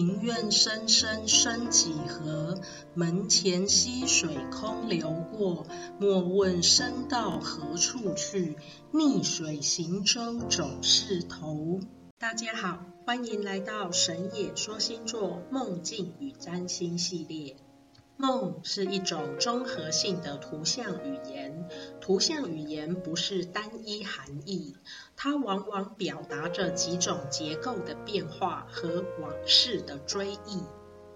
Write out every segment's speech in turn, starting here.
庭院深深深几何？门前溪水空流过。莫问身到何处去，逆水行舟总是头。大家好，欢迎来到神野说星座梦境与占星系列。梦是一种综合性的图像语言，图像语言不是单一含义，它往往表达着几种结构的变化和往事的追忆，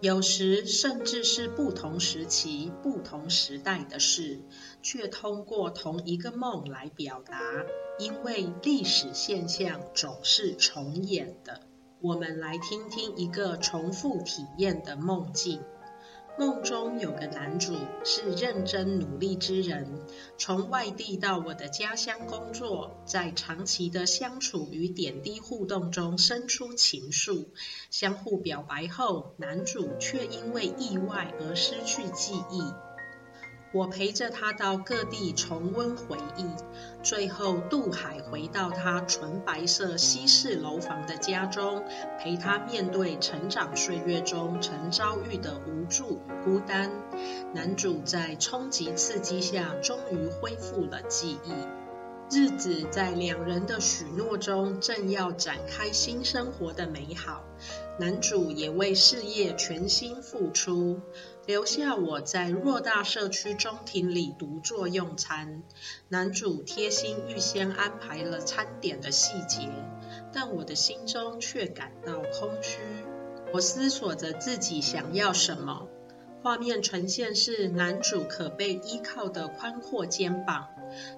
有时甚至是不同时期、不同时代的事，却通过同一个梦来表达，因为历史现象总是重演的。我们来听听一个重复体验的梦境。梦中有个男主是认真努力之人，从外地到我的家乡工作，在长期的相处与点滴互动中生出情愫，相互表白后，男主却因为意外而失去记忆。我陪着他到各地重温回忆，最后渡海回到他纯白色西式楼房的家中，陪他面对成长岁月中曾遭遇的无助与孤单。男主在冲击刺激下，终于恢复了记忆。日子在两人的许诺中，正要展开新生活的美好。男主也为事业全心付出。留下我在偌大社区中庭里独坐用餐，男主贴心预先安排了餐点的细节，但我的心中却感到空虚。我思索着自己想要什么，画面呈现是男主可被依靠的宽阔肩膀，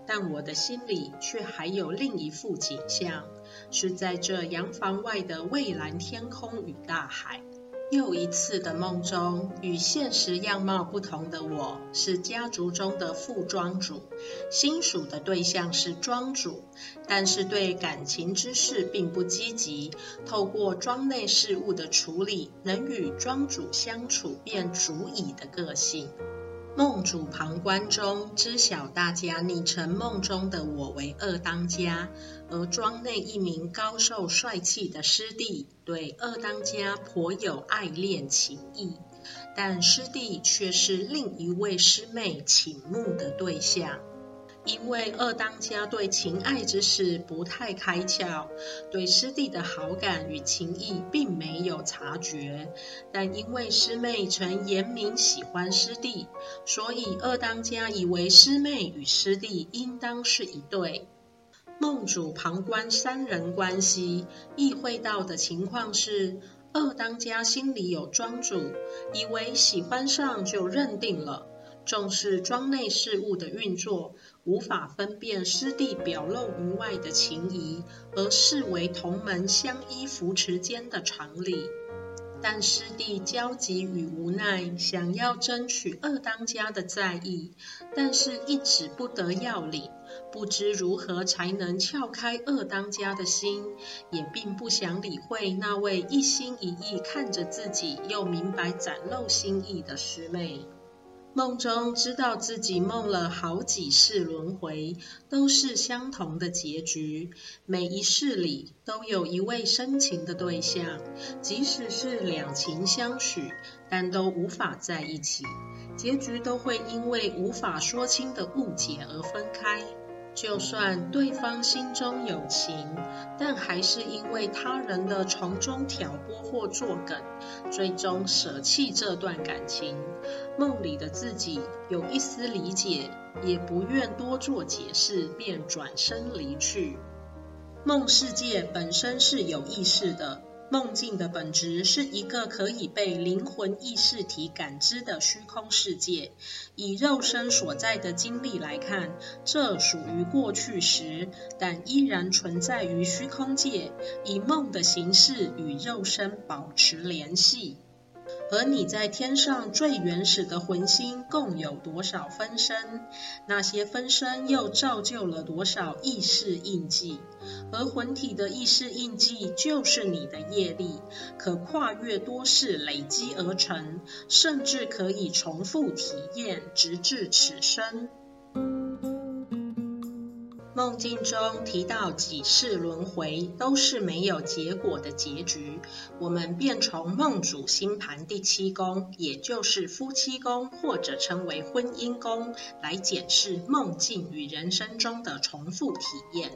但我的心里却还有另一幅景象，是在这洋房外的蔚蓝天空与大海。又一次的梦中，与现实样貌不同的我，是家族中的副庄主，心属的对象是庄主，但是对感情之事并不积极。透过庄内事务的处理，能与庄主相处便足矣的个性。梦主旁观中知晓大家昵称梦中的我为二当家，而庄内一名高瘦帅气的师弟对二当家颇有爱恋情意，但师弟却是另一位师妹倾慕的对象。因为二当家对情爱之事不太开窍，对师弟的好感与情谊并没有察觉。但因为师妹曾言明喜欢师弟，所以二当家以为师妹与师弟应当是一对。梦主旁观三人关系，意会到的情况是，二当家心里有庄主，以为喜欢上就认定了。重视庄内事务的运作，无法分辨师弟表露于外的情谊，而视为同门相依扶持间的常理。但师弟焦急与无奈，想要争取二当家的在意，但是一直不得要领，不知如何才能撬开二当家的心，也并不想理会那位一心一意看着自己，又明白展露心意的师妹。梦中知道自己梦了好几世轮回，都是相同的结局。每一世里都有一位深情的对象，即使是两情相许，但都无法在一起。结局都会因为无法说清的误解而分开。就算对方心中有情，但还是因为他人的从中挑拨或作梗，最终舍弃这段感情。梦里的自己有一丝理解，也不愿多做解释，便转身离去。梦世界本身是有意识的。梦境的本质是一个可以被灵魂意识体感知的虚空世界。以肉身所在的经历来看，这属于过去时，但依然存在于虚空界，以梦的形式与肉身保持联系。而你在天上最原始的魂星共有多少分身？那些分身又造就了多少意识印记？而魂体的意识印记就是你的业力，可跨越多世累积而成，甚至可以重复体验，直至此生。梦境中提到几世轮回都是没有结果的结局，我们便从梦主星盘第七宫，也就是夫妻宫或者称为婚姻宫，来检视梦境与人生中的重复体验。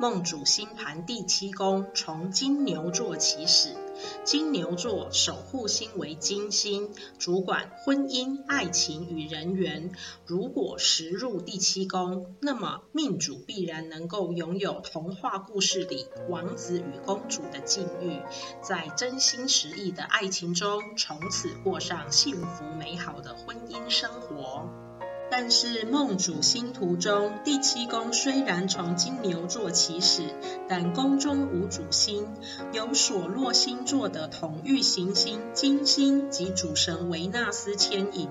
梦主星盘第七宫从金牛座起始。金牛座守护星为金星，主管婚姻、爱情与人缘。如果时入第七宫，那么命主必然能够拥有童话故事里王子与公主的境遇，在真心实意的爱情中，从此过上幸福美好的婚姻生活。但是梦主星图中，第七宫虽然从金牛座起始，但宫中无主星，由所落星座的统御行星金星及主神维纳斯牵引，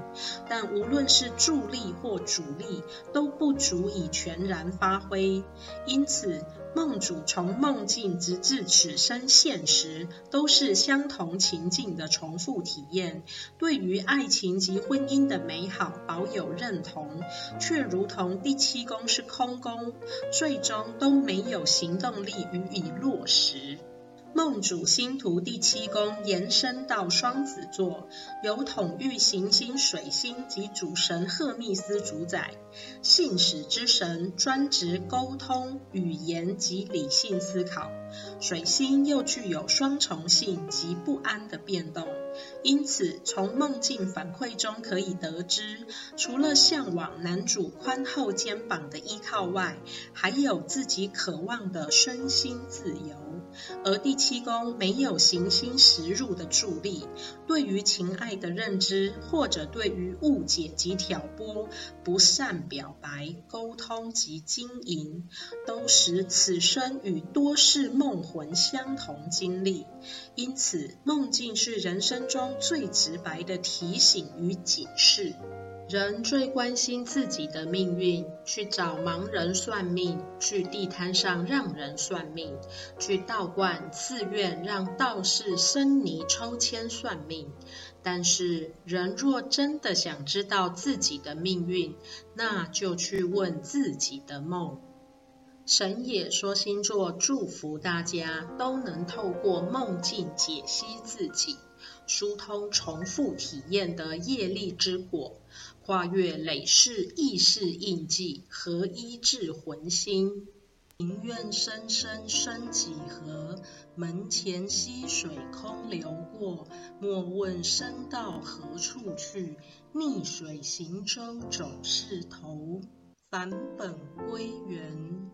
但无论是助力或主力，都不足以全然发挥，因此。梦主从梦境直至此生现实，都是相同情境的重复体验。对于爱情及婚姻的美好保有认同，却如同第七宫是空宫，最终都没有行动力予以落实。梦主星图第七宫延伸到双子座，由统御行星水星及主神赫密斯主宰，信使之神专职沟通、语言及理性思考。水星又具有双重性及不安的变动，因此从梦境反馈中可以得知，除了向往男主宽厚肩膀的依靠外，还有自己渴望的身心自由。而第七宫没有行星实入的助力，对于情爱的认知，或者对于误解及挑拨、不善表白、沟通及经营，都使此生与多世梦魂相同经历。因此，梦境是人生中最直白的提醒与警示。人最关心自己的命运，去找盲人算命，去地摊上让人算命，去道观寺院让道士生泥抽签算命。但是，人若真的想知道自己的命运，那就去问自己的梦。神也说星座祝福大家都能透过梦境解析自己，疏通重复体验的业力之果。跨越累世意识印记，合一至魂心。庭院深深深几何？门前溪水空流过。莫问身到何处去，逆水行舟总是头。返本归元。